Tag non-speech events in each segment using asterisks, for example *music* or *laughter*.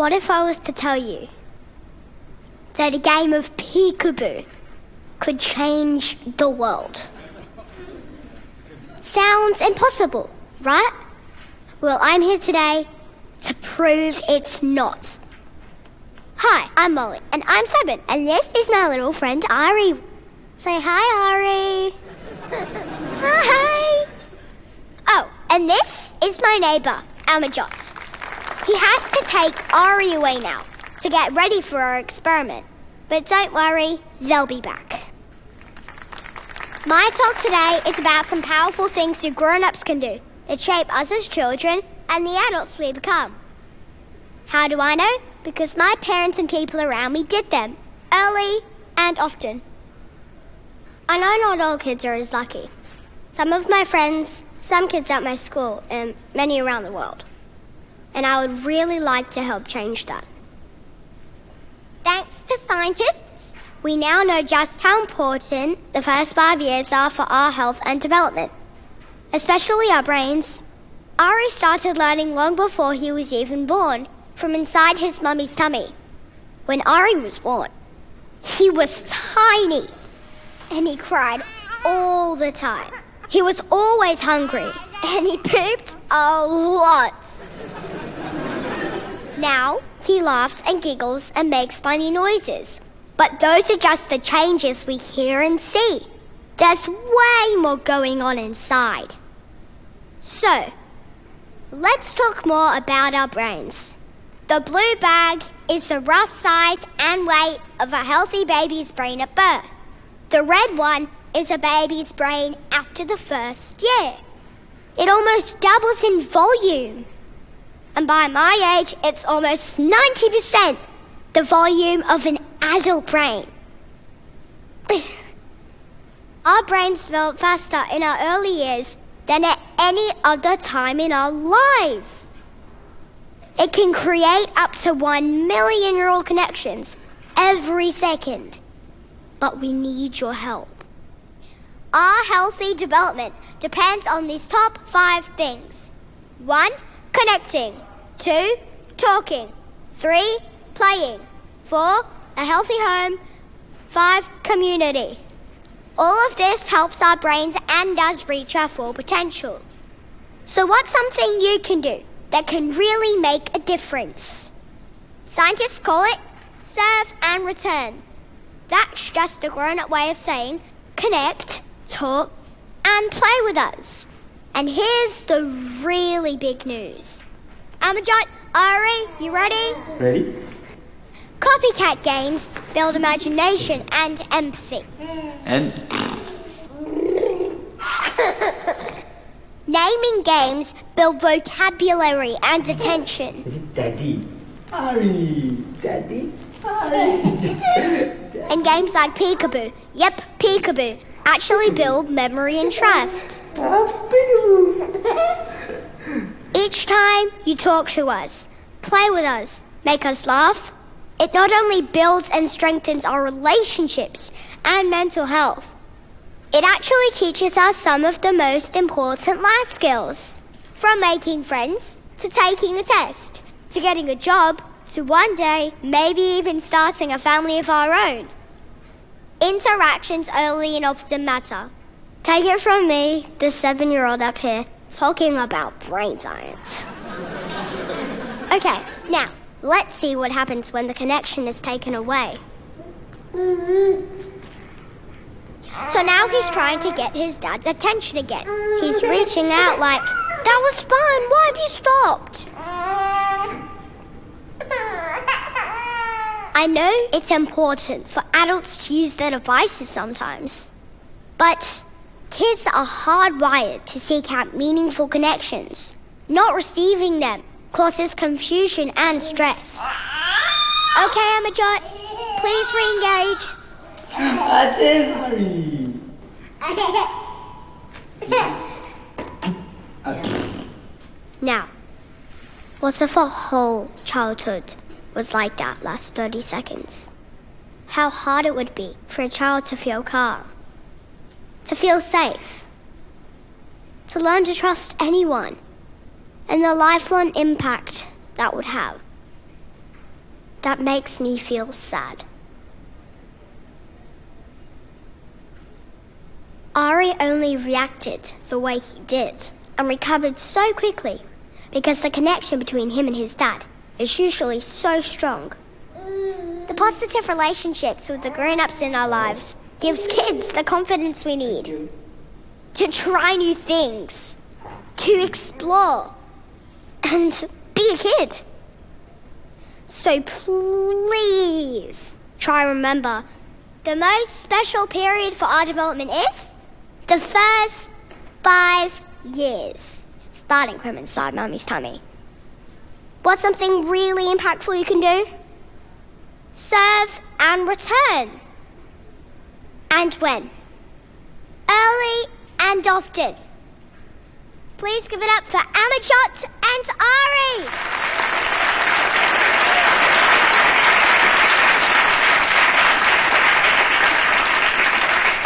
What if I was to tell you that a game of peekaboo could change the world? Sounds impossible, right? Well, I'm here today to prove it's not. Hi, I'm Molly, and I'm seven, and this is my little friend Ari. Say hi, Ari. *laughs* hi. Oh, and this is my neighbour, Amajot. He has to take Ari away now to get ready for our experiment. But don't worry, they'll be back. My talk today is about some powerful things you grown ups can do that shape us as children and the adults we become. How do I know? Because my parents and people around me did them early and often. I know not all kids are as lucky. Some of my friends, some kids at my school, and many around the world and I would really like to help change that. Thanks to scientists, we now know just how important the first five years are for our health and development, especially our brains. Ari started learning long before he was even born, from inside his mummy's tummy. When Ari was born, he was tiny and he cried all the time. He was always hungry and he pooped a lot. Now he laughs and giggles and makes funny noises. But those are just the changes we hear and see. There's way more going on inside. So, let's talk more about our brains. The blue bag is the rough size and weight of a healthy baby's brain at birth. The red one is a baby's brain after the first year. It almost doubles in volume and by my age, it's almost 90% the volume of an adult brain. *laughs* our brains develop faster in our early years than at any other time in our lives. It can create up to 1 million neural connections every second. But we need your help. Our healthy development depends on these top five things. One, Connecting. Two, talking. Three, playing. Four, a healthy home. Five, community. All of this helps our brains and does reach our full potential. So, what's something you can do that can really make a difference? Scientists call it serve and return. That's just a grown up way of saying connect, talk, and play with us. And here's the really big news. Amajot, Ari, you ready? Ready? Copycat games build imagination and empathy. And *laughs* Naming games build vocabulary and attention. is it Daddy? Ari, Daddy, Ari. *laughs* And games like Peekaboo, yep, Peekaboo, actually build memory and trust. Ah, *laughs* Each time you talk to us, play with us, make us laugh, it not only builds and strengthens our relationships and mental health, it actually teaches us some of the most important life skills. From making friends, to taking a test, to getting a job, to one day maybe even starting a family of our own. Interactions early and often matter. Take it from me, the seven year old up here, talking about brain science. Okay, now, let's see what happens when the connection is taken away. So now he's trying to get his dad's attention again. He's reaching out like, That was fun, why have you stopped? I know it's important for adults to use their devices sometimes, but kids are hardwired to seek out meaningful connections. Not receiving them causes confusion and stress. Okay, Amajot, please re-engage. What is? Okay. Now, what if a whole childhood was like that last 30 seconds? How hard it would be for a child to feel calm, to feel safe, to learn to trust anyone, and the lifelong impact that would have. that makes me feel sad. Ari only reacted the way he did and recovered so quickly because the connection between him and his dad is usually so strong. The positive relationships with the grown ups in our lives gives kids the confidence we need to try new things, to explore, and be a kid. So please try and remember the most special period for our development is the first five years, starting from inside mummy's tummy. What's something really impactful you can do? Serve and return. And when? Early and often. Please give it up for Amajot and Ari.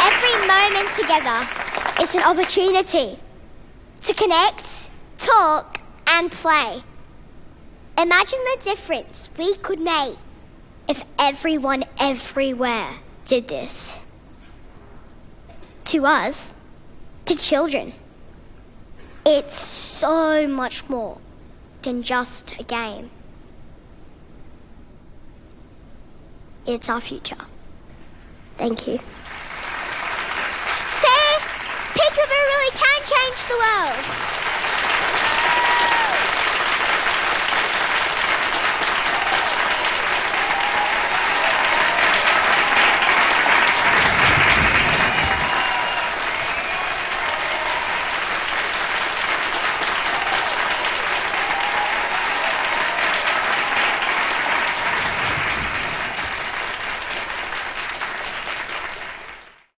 Every moment together is an opportunity to connect, talk, and play. Imagine the difference we could make if everyone everywhere did this. To us, to children, it's so much more than just a game. It's our future. Thank you. See? Peekaboo really can change the world.